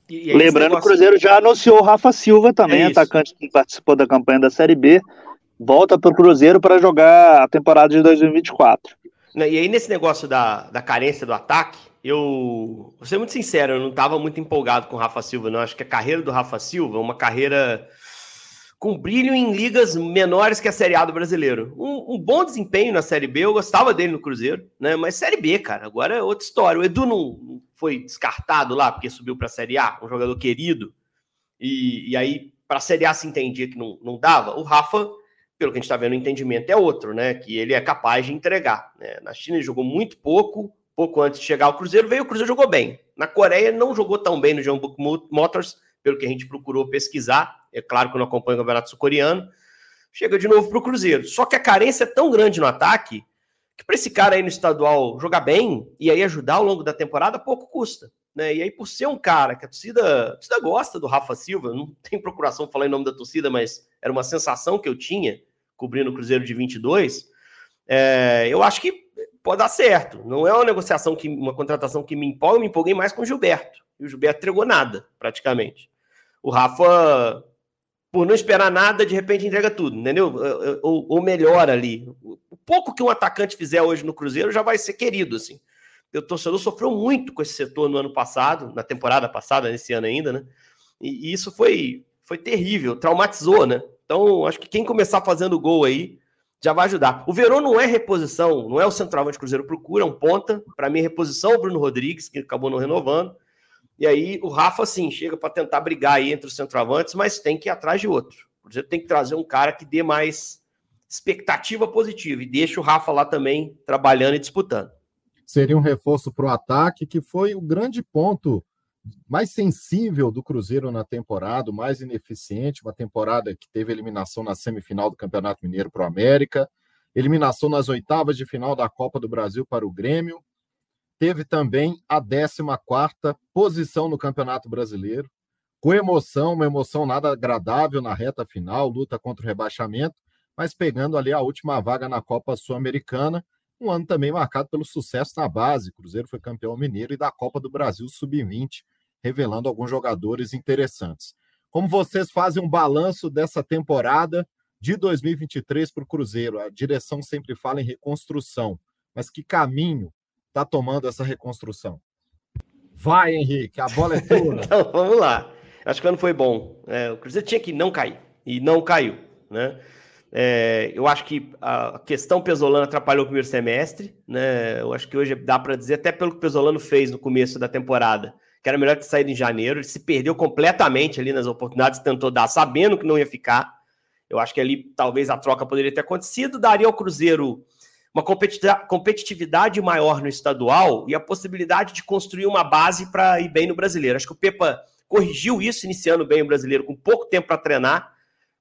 E, e Lembrando que o Cruzeiro já anunciou o Rafa Silva também, é atacante que participou da campanha da Série B. Volta para o Cruzeiro para jogar a temporada de 2024. E aí, nesse negócio da, da carência do ataque, eu vou ser muito sincero, eu não estava muito empolgado com o Rafa Silva, não. Acho que a carreira do Rafa Silva é uma carreira com brilho em ligas menores que a Série A do brasileiro. Um, um, bom desempenho na Série B, eu gostava dele no Cruzeiro, né? Mas Série B, cara, agora é outra história. O Edu não foi descartado lá porque subiu para a Série A, um jogador querido, e, e aí para a Série A se entendia que não, não dava. O Rafa, pelo que a gente está vendo, o entendimento é outro, né? Que ele é capaz de entregar. Né? Na China ele jogou muito pouco, pouco antes de chegar ao Cruzeiro, veio o Cruzeiro jogou bem. Na Coreia não jogou tão bem no John Book Motors, pelo que a gente procurou pesquisar. É claro que eu não acompanho o Campeonato Sul-Coreano. Chega de novo para o Cruzeiro. Só que a carência é tão grande no ataque que para esse cara aí no estadual jogar bem e aí ajudar ao longo da temporada, pouco custa. Né? E aí, por ser um cara que a torcida, a torcida gosta do Rafa Silva, não tem procuração falar em nome da torcida, mas era uma sensação que eu tinha cobrindo o Cruzeiro de 22. É, eu acho que pode dar certo. Não é uma negociação que uma contratação que me empolga, eu me empolguei mais com o Gilberto. E o Gilberto entregou nada, praticamente. O Rafa por não esperar nada, de repente entrega tudo, entendeu? Ou, ou melhora ali. O pouco que um atacante fizer hoje no Cruzeiro já vai ser querido, assim. O torcedor sofreu muito com esse setor no ano passado, na temporada passada, nesse ano ainda, né? E, e isso foi, foi terrível, traumatizou, né? Então, acho que quem começar fazendo gol aí já vai ajudar. O Verão não é reposição, não é o centroavante que o Cruzeiro procura, é um ponta. Para mim, é reposição o Bruno Rodrigues, que acabou não renovando. E aí o Rafa, sim, chega para tentar brigar aí entre os centroavantes, mas tem que ir atrás de outro. O Cruzeiro tem que trazer um cara que dê mais expectativa positiva e deixa o Rafa lá também trabalhando e disputando. Seria um reforço para o ataque, que foi o grande ponto mais sensível do Cruzeiro na temporada, mais ineficiente, uma temporada que teve eliminação na semifinal do Campeonato Mineiro para o América, eliminação nas oitavas de final da Copa do Brasil para o Grêmio, teve também a 14 posição no Campeonato Brasileiro, com emoção, uma emoção nada agradável na reta final, luta contra o rebaixamento, mas pegando ali a última vaga na Copa Sul-Americana, um ano também marcado pelo sucesso na base. Cruzeiro foi campeão mineiro e da Copa do Brasil Sub-20, revelando alguns jogadores interessantes. Como vocês fazem um balanço dessa temporada de 2023 para o Cruzeiro? A direção sempre fala em reconstrução, mas que caminho está tomando essa reconstrução? Vai, Henrique, a bola é tua. então, vamos lá. Acho que o ano foi bom. É, o Cruzeiro tinha que não cair, e não caiu. Né? É, eu acho que a questão Pesolano atrapalhou o primeiro semestre. Né? Eu acho que hoje dá para dizer, até pelo que o Pesolano fez no começo da temporada, que era melhor ter saído em janeiro. Ele se perdeu completamente ali nas oportunidades, tentou dar, sabendo que não ia ficar. Eu acho que ali talvez a troca poderia ter acontecido, daria ao Cruzeiro uma competitividade maior no estadual e a possibilidade de construir uma base para ir bem no brasileiro. Acho que o Pepa corrigiu isso, iniciando bem o brasileiro, com pouco tempo para treinar.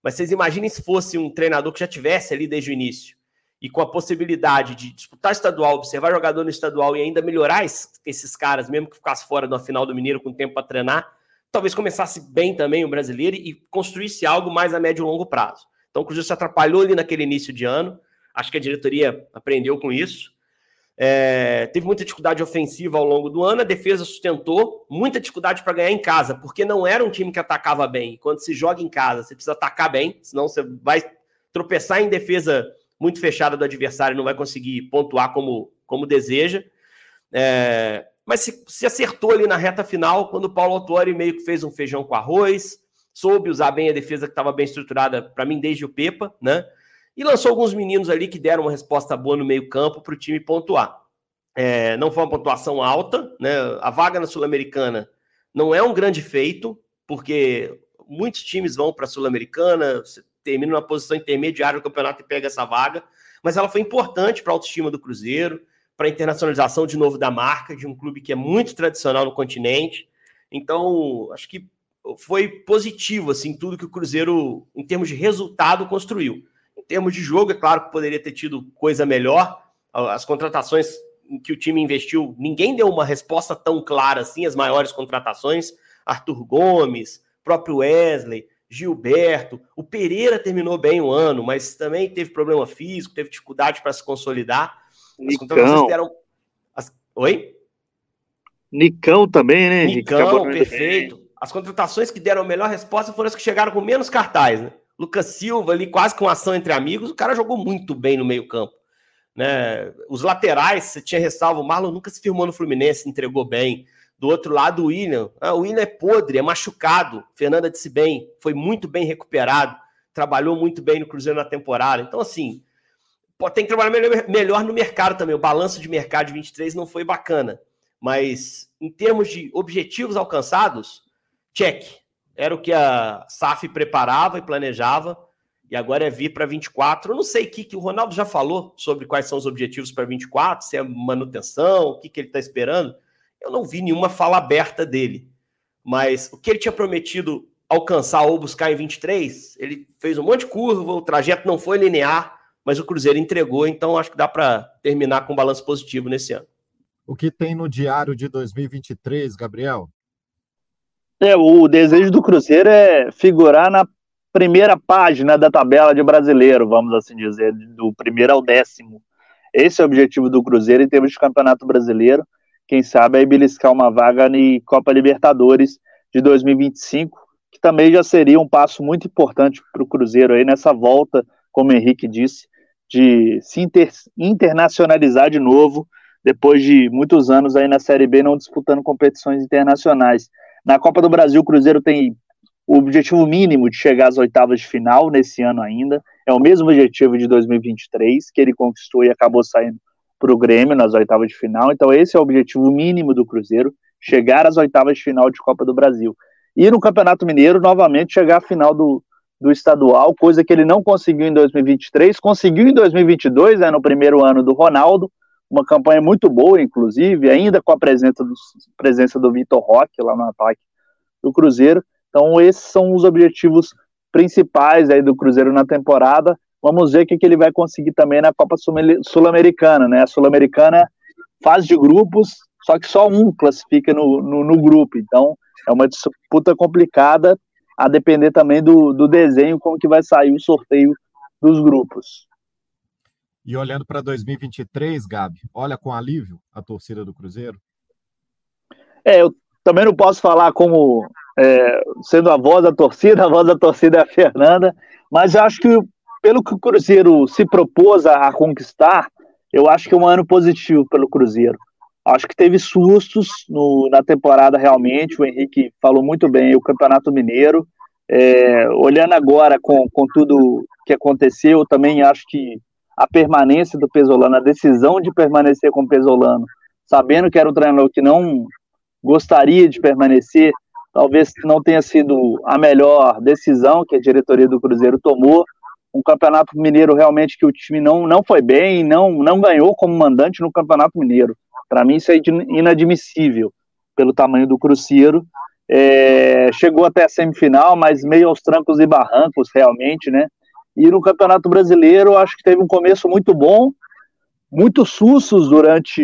Mas vocês imaginem se fosse um treinador que já tivesse ali desde o início e com a possibilidade de disputar estadual, observar jogador no estadual e ainda melhorar esses caras, mesmo que ficasse fora da final do Mineiro com tempo para treinar, talvez começasse bem também o brasileiro e construísse algo mais a médio e longo prazo. Então o Cruzeiro se atrapalhou ali naquele início de ano. Acho que a diretoria aprendeu com isso. É, teve muita dificuldade ofensiva ao longo do ano, a defesa sustentou, muita dificuldade para ganhar em casa, porque não era um time que atacava bem. Quando se joga em casa, você precisa atacar bem, senão você vai tropeçar em defesa muito fechada do adversário, não vai conseguir pontuar como, como deseja. É, mas se, se, acertou ali na reta final, quando o Paulo Autori meio que fez um feijão com arroz, soube usar bem a defesa que estava bem estruturada, para mim, desde o Pepa, né? E lançou alguns meninos ali que deram uma resposta boa no meio-campo para o time pontuar. É, não foi uma pontuação alta, né? A vaga na Sul-Americana não é um grande feito, porque muitos times vão para a Sul-Americana, termina na posição intermediária do campeonato e pega essa vaga, mas ela foi importante para a autoestima do Cruzeiro, para a internacionalização de novo da marca, de um clube que é muito tradicional no continente. Então, acho que foi positivo, assim, tudo que o Cruzeiro, em termos de resultado, construiu. Em termos de jogo, é claro que poderia ter tido coisa melhor. As contratações em que o time investiu, ninguém deu uma resposta tão clara assim, as maiores contratações. Arthur Gomes, próprio Wesley, Gilberto. O Pereira terminou bem o ano, mas também teve problema físico, teve dificuldade para se consolidar. As Nicão. Deram... As... Oi? Nicão também, né? Nicão, perfeito. Bem. As contratações que deram a melhor resposta foram as que chegaram com menos cartaz, né? Lucas Silva ali, quase com ação entre amigos, o cara jogou muito bem no meio campo. Né? Os laterais, você tinha ressalvo, o Marlon nunca se firmou no Fluminense, entregou bem. Do outro lado, o William. Ah, o William é podre, é machucado. Fernanda disse bem, foi muito bem recuperado, trabalhou muito bem no Cruzeiro na temporada. Então, assim, tem que trabalhar melhor, melhor no mercado também. O balanço de mercado de 23 não foi bacana. Mas, em termos de objetivos alcançados, check. Era o que a SAF preparava e planejava. E agora é vir para 24. Eu não sei o que, que o Ronaldo já falou sobre quais são os objetivos para 24, se é manutenção, o que, que ele está esperando eu não vi nenhuma fala aberta dele. Mas o que ele tinha prometido alcançar ou buscar em 23, ele fez um monte de curva, o trajeto não foi linear, mas o Cruzeiro entregou, então acho que dá para terminar com um balanço positivo nesse ano. O que tem no diário de 2023, Gabriel? É, o desejo do Cruzeiro é figurar na primeira página da tabela de brasileiro, vamos assim dizer, do primeiro ao décimo. Esse é o objetivo do Cruzeiro em termos de campeonato brasileiro quem sabe aí beliscar uma vaga na Copa Libertadores de 2025, que também já seria um passo muito importante para o Cruzeiro aí nessa volta, como o Henrique disse, de se inter internacionalizar de novo, depois de muitos anos aí na Série B não disputando competições internacionais. Na Copa do Brasil, o Cruzeiro tem o objetivo mínimo de chegar às oitavas de final nesse ano ainda. É o mesmo objetivo de 2023, que ele conquistou e acabou saindo para o Grêmio nas oitavas de final. Então, esse é o objetivo mínimo do Cruzeiro: chegar às oitavas de final de Copa do Brasil. E no Campeonato Mineiro, novamente, chegar à final do, do estadual, coisa que ele não conseguiu em 2023, conseguiu em 2022, né, no primeiro ano do Ronaldo, uma campanha muito boa, inclusive, ainda com a presença do, presença do Vitor Roque lá no ataque do Cruzeiro. Então, esses são os objetivos principais aí do Cruzeiro na temporada. Vamos ver o que, que ele vai conseguir também na Copa Sul-Americana, né? A Sul-Americana fase de grupos, só que só um classifica no, no, no, grupo. Então, é uma disputa complicada, a depender também do, do desenho, como que vai sair o sorteio dos grupos. E olhando para 2023, Gabi, olha com alívio a torcida do Cruzeiro? É, eu também não posso falar como é, sendo a voz da torcida, a voz da torcida é a Fernanda, mas acho que pelo que o Cruzeiro se propôs a, conquistar, eu acho que é um ano positivo pelo Cruzeiro. Acho que teve sustos no, na temporada realmente, o Henrique falou muito bem, o Campeonato Mineiro. É, olhando agora com, com tudo que aconteceu, eu também acho que a permanência do Pesolano, a decisão de permanecer com o Pesolano, sabendo que era um treinador que não gostaria de permanecer. Talvez não tenha sido a melhor decisão que a diretoria do Cruzeiro tomou. Um campeonato mineiro realmente que o time não, não foi bem, não, não ganhou como mandante no campeonato mineiro. Para mim, isso é inadmissível pelo tamanho do Cruzeiro. É, chegou até a semifinal, mas meio aos trancos e barrancos, realmente, né? E no Campeonato Brasileiro, acho que teve um começo muito bom, muitos sustos durante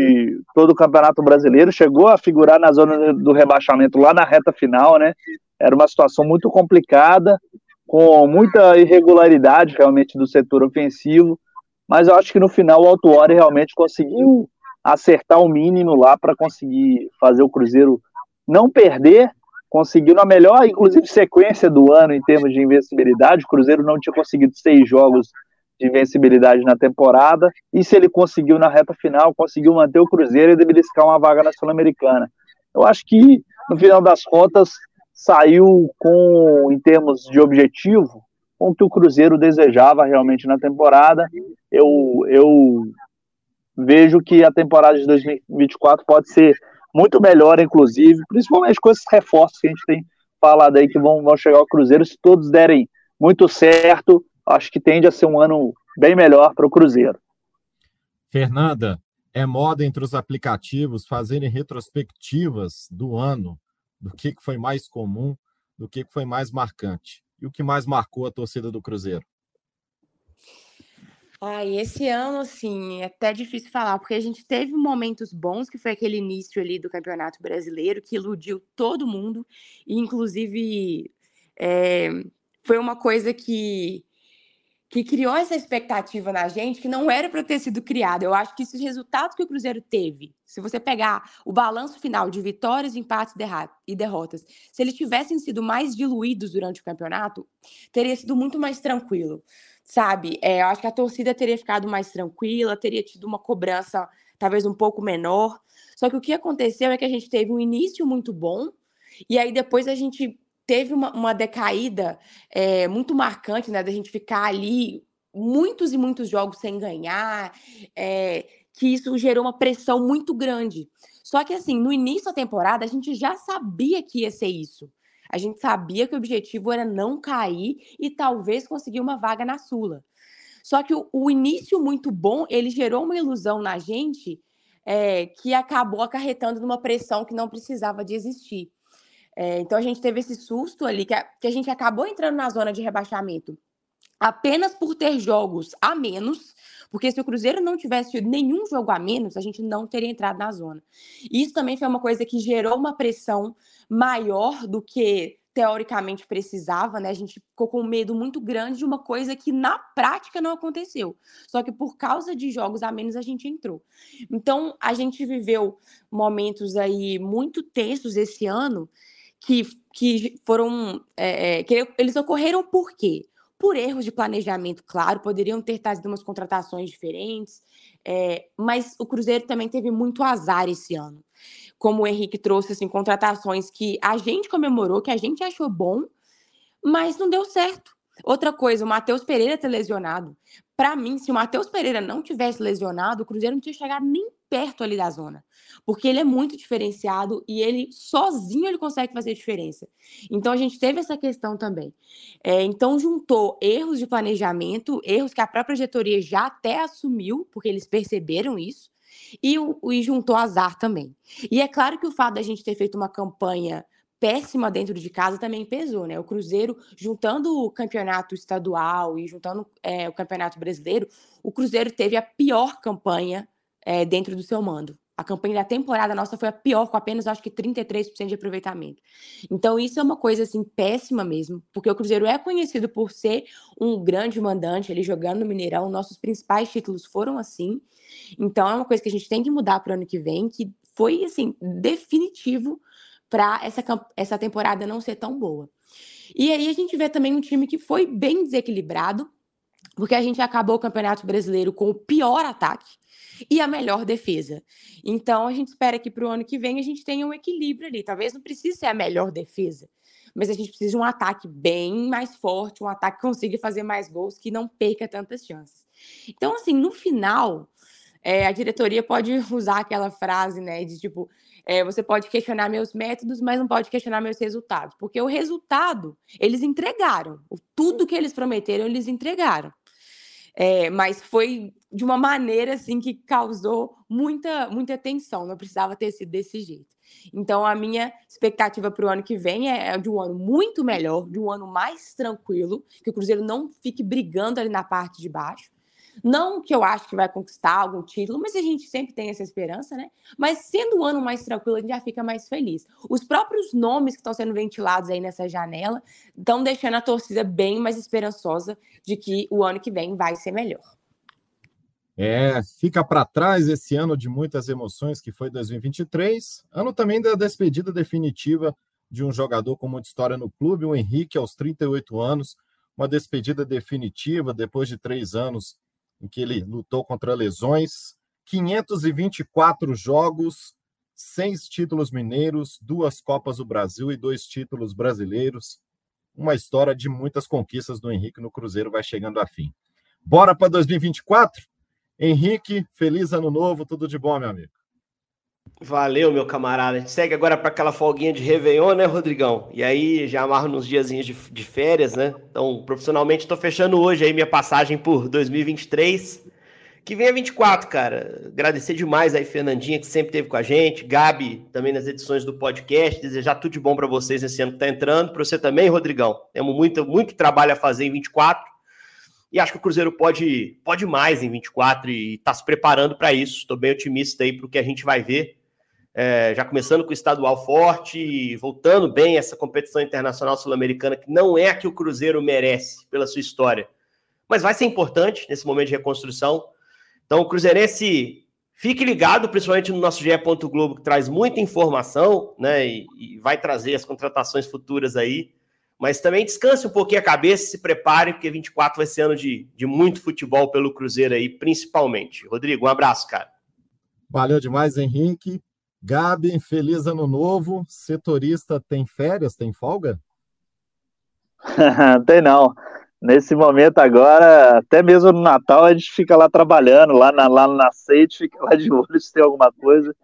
todo o Campeonato Brasileiro, chegou a figurar na zona do rebaixamento lá na reta final, né? Era uma situação muito complicada, com muita irregularidade realmente do setor ofensivo, mas eu acho que no final o Autuori realmente conseguiu acertar o mínimo lá para conseguir fazer o Cruzeiro não perder conseguiu na melhor, inclusive, sequência do ano em termos de invencibilidade. O Cruzeiro não tinha conseguido seis jogos de invencibilidade na temporada, e se ele conseguiu na reta final, conseguiu manter o Cruzeiro e beliscar uma vaga na Sul-Americana. Eu acho que, no final das contas, saiu com, em termos de objetivo, com o que o Cruzeiro desejava realmente na temporada. Eu, eu vejo que a temporada de 2024 pode ser muito melhor, inclusive, principalmente com esses reforços que a gente tem falado aí que vão, vão chegar ao Cruzeiro. Se todos derem muito certo, acho que tende a ser um ano bem melhor para o Cruzeiro. Fernanda, é moda entre os aplicativos fazerem retrospectivas do ano, do que foi mais comum, do que foi mais marcante. E o que mais marcou a torcida do Cruzeiro? Ai, esse ano, assim, é até difícil falar, porque a gente teve momentos bons, que foi aquele início ali do Campeonato Brasileiro, que iludiu todo mundo, e inclusive é, foi uma coisa que, que criou essa expectativa na gente que não era para ter sido criada. Eu acho que esses resultados que o Cruzeiro teve, se você pegar o balanço final de vitórias, empates e derrotas, se eles tivessem sido mais diluídos durante o campeonato, teria sido muito mais tranquilo sabe? É, eu acho que a torcida teria ficado mais tranquila, teria tido uma cobrança talvez um pouco menor. Só que o que aconteceu é que a gente teve um início muito bom, e aí depois a gente teve uma, uma decaída é, muito marcante, né? Da gente ficar ali muitos e muitos jogos sem ganhar, é, que isso gerou uma pressão muito grande. Só que assim, no início da temporada, a gente já sabia que ia ser isso. A gente sabia que o objetivo era não cair e talvez conseguir uma vaga na Sula. Só que o, o início muito bom, ele gerou uma ilusão na gente é, que acabou acarretando numa pressão que não precisava de existir. É, então a gente teve esse susto ali, que a, que a gente acabou entrando na zona de rebaixamento apenas por ter jogos a menos, porque se o Cruzeiro não tivesse nenhum jogo a menos, a gente não teria entrado na zona. Isso também foi uma coisa que gerou uma pressão maior do que teoricamente precisava, né? A gente ficou com medo muito grande de uma coisa que na prática não aconteceu. Só que por causa de jogos a menos a gente entrou. Então a gente viveu momentos aí muito tensos esse ano que, que foram é, é, que eles ocorreram por quê? Por erros de planejamento, claro, poderiam ter trazido umas contratações diferentes, é, mas o Cruzeiro também teve muito azar esse ano como o Henrique trouxe, assim, contratações que a gente comemorou, que a gente achou bom, mas não deu certo. Outra coisa, o Matheus Pereira ter lesionado. Para mim, se o Matheus Pereira não tivesse lesionado, o Cruzeiro não tinha chegado nem perto ali da zona. Porque ele é muito diferenciado e ele sozinho ele consegue fazer diferença. Então a gente teve essa questão também. É, então juntou erros de planejamento, erros que a própria diretoria já até assumiu, porque eles perceberam isso, e, o, e juntou azar também. E é claro que o fato da gente ter feito uma campanha péssima dentro de casa também pesou, né? O Cruzeiro, juntando o campeonato estadual e juntando é, o campeonato brasileiro, o Cruzeiro teve a pior campanha é, dentro do seu mando. A campanha da temporada nossa foi a pior, com apenas acho que 33% de aproveitamento. Então, isso é uma coisa assim péssima mesmo, porque o Cruzeiro é conhecido por ser um grande mandante, ele jogando no Mineirão, nossos principais títulos foram assim. Então, é uma coisa que a gente tem que mudar para o ano que vem, que foi assim definitivo para essa, essa temporada não ser tão boa. E aí a gente vê também um time que foi bem desequilibrado, porque a gente acabou o Campeonato Brasileiro com o pior ataque e a melhor defesa. Então a gente espera que para o ano que vem a gente tenha um equilíbrio ali. Talvez não precise ser a melhor defesa, mas a gente precisa de um ataque bem mais forte, um ataque que consiga fazer mais gols, que não perca tantas chances. Então, assim, no final, é, a diretoria pode usar aquela frase, né, de tipo, é, você pode questionar meus métodos, mas não pode questionar meus resultados, porque o resultado eles entregaram, tudo que eles prometeram eles entregaram. É, mas foi de uma maneira assim que causou muita muita tensão, não precisava ter sido desse jeito. Então a minha expectativa para o ano que vem é, é de um ano muito melhor, de um ano mais tranquilo, que o Cruzeiro não fique brigando ali na parte de baixo. Não que eu acho que vai conquistar algum título, mas a gente sempre tem essa esperança, né? Mas sendo um ano mais tranquilo, a gente já fica mais feliz. Os próprios nomes que estão sendo ventilados aí nessa janela estão deixando a torcida bem mais esperançosa de que o ano que vem vai ser melhor. É, fica para trás esse ano de muitas emoções que foi 2023, ano também da despedida definitiva de um jogador com muita história no clube, o Henrique, aos 38 anos, uma despedida definitiva depois de três anos em que ele lutou contra lesões, 524 jogos, seis títulos mineiros, duas Copas do Brasil e dois títulos brasileiros. Uma história de muitas conquistas do Henrique no Cruzeiro vai chegando a fim. Bora para 2024? Henrique, feliz ano novo, tudo de bom, meu amigo. Valeu, meu camarada. A gente segue agora para aquela folguinha de Réveillon, né, Rodrigão? E aí já amarro nos diazinhos de, de férias, né? Então, profissionalmente, estou fechando hoje aí minha passagem por 2023. Que venha 24, cara. Agradecer demais aí, Fernandinha, que sempre esteve com a gente. Gabi, também nas edições do podcast. Desejar tudo de bom para vocês nesse ano que está entrando. Para você também, Rodrigão. Temos muito, muito trabalho a fazer em 24. E acho que o Cruzeiro pode, pode mais em 24 e está se preparando para isso. Estou bem otimista aí para o que a gente vai ver é, já começando com o estadual forte voltando bem essa competição internacional sul-americana, que não é a que o Cruzeiro merece pela sua história, mas vai ser importante nesse momento de reconstrução. Então, o Cruzeirense, fique ligado, principalmente no nosso GE. Globo, que traz muita informação, né, e, e vai trazer as contratações futuras aí. Mas também descanse um pouquinho a cabeça, se prepare, porque 24 vai ser ano de, de muito futebol pelo Cruzeiro aí, principalmente. Rodrigo, um abraço, cara. Valeu demais, Henrique. Gabi, feliz ano novo. Setorista tem férias, tem folga? tem não. Nesse momento agora, até mesmo no Natal, a gente fica lá trabalhando, lá na, lá na sede, fica lá de olho se tem alguma coisa,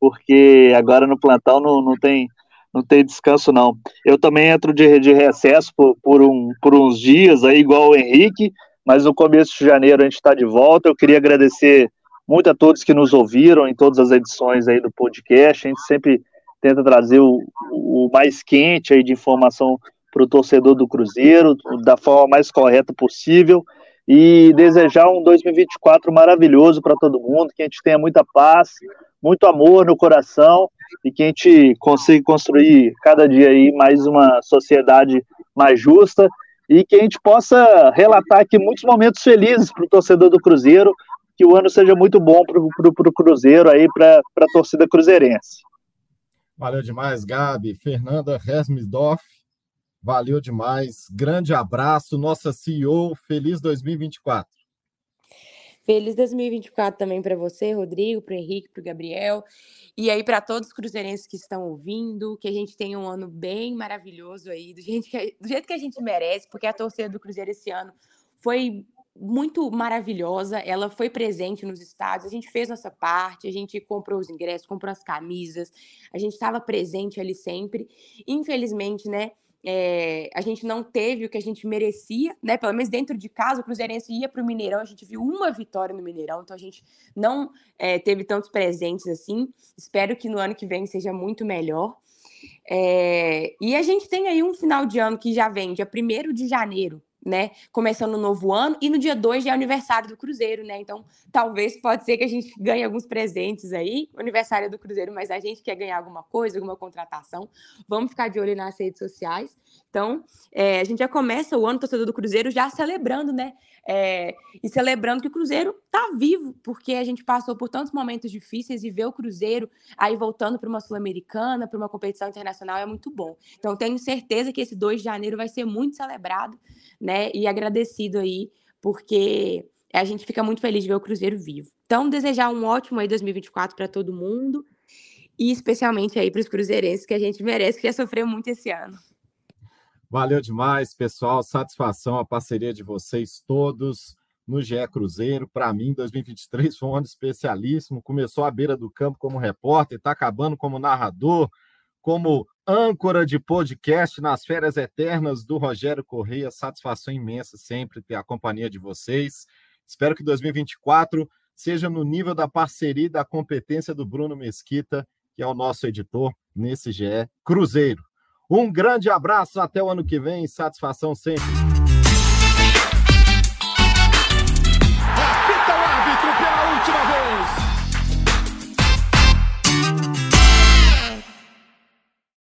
porque agora no plantão não, não, tem, não tem descanso não. Eu também entro de, de recesso por, por, um, por uns dias, aí igual o Henrique, mas no começo de janeiro a gente está de volta. Eu queria agradecer muito a todos que nos ouviram em todas as edições aí do podcast. A gente sempre tenta trazer o, o mais quente aí de informação para o torcedor do Cruzeiro, da forma mais correta possível. E desejar um 2024 maravilhoso para todo mundo, que a gente tenha muita paz, muito amor no coração e que a gente consiga construir cada dia aí mais uma sociedade mais justa e que a gente possa relatar aqui muitos momentos felizes para o torcedor do Cruzeiro, que o ano seja muito bom para o Cruzeiro aí, para a torcida cruzeirense. Valeu demais, Gabi. Fernanda Resmisdorf, valeu demais. Grande abraço, nossa CEO. Feliz 2024. Feliz 2024 também para você, Rodrigo, para o Henrique, para o Gabriel. E aí, para todos os cruzeirenses que estão ouvindo, que a gente tenha um ano bem maravilhoso aí, do, gente que, do jeito que a gente merece, porque a torcida do Cruzeiro esse ano foi muito maravilhosa. Ela foi presente nos estádios, a gente fez nossa parte, a gente comprou os ingressos, comprou as camisas, a gente estava presente ali sempre. Infelizmente, né? É, a gente não teve o que a gente merecia, né? Pelo menos dentro de casa, o Cruzeirense ia para o Mineirão, a gente viu uma vitória no Mineirão, então a gente não é, teve tantos presentes assim. Espero que no ano que vem seja muito melhor. É, e a gente tem aí um final de ano que já vem, dia 1 de janeiro, né? Começando o novo ano, e no dia 2 já é aniversário do Cruzeiro, né? Então, talvez pode ser que a gente ganhe alguns presentes aí, aniversário do Cruzeiro, mas a gente quer ganhar alguma coisa, alguma contratação. Vamos ficar de olho nas redes sociais. Então, é, a gente já começa o ano torcedor do Cruzeiro já celebrando, né? É, e celebrando que o Cruzeiro tá vivo, porque a gente passou por tantos momentos difíceis e ver o Cruzeiro aí voltando para uma Sul-Americana, para uma competição internacional é muito bom. Então, tenho certeza que esse 2 de janeiro vai ser muito celebrado, né? E agradecido aí, porque a gente fica muito feliz de ver o Cruzeiro vivo. Então, desejar um ótimo aí 2024 para todo mundo e especialmente aí para os cruzeirenses que a gente merece, que já sofreu muito esse ano. Valeu demais, pessoal. Satisfação a parceria de vocês todos. no GE Cruzeiro. Para mim, 2023 foi um ano especialíssimo. Começou à beira do campo como repórter, está acabando como narrador, como âncora de podcast nas férias eternas do Rogério Correia. Satisfação imensa sempre ter a companhia de vocês. Espero que 2024 seja no nível da parceria e da competência do Bruno Mesquita, que é o nosso editor nesse GE Cruzeiro. Um grande abraço, até o ano que vem, satisfação sempre.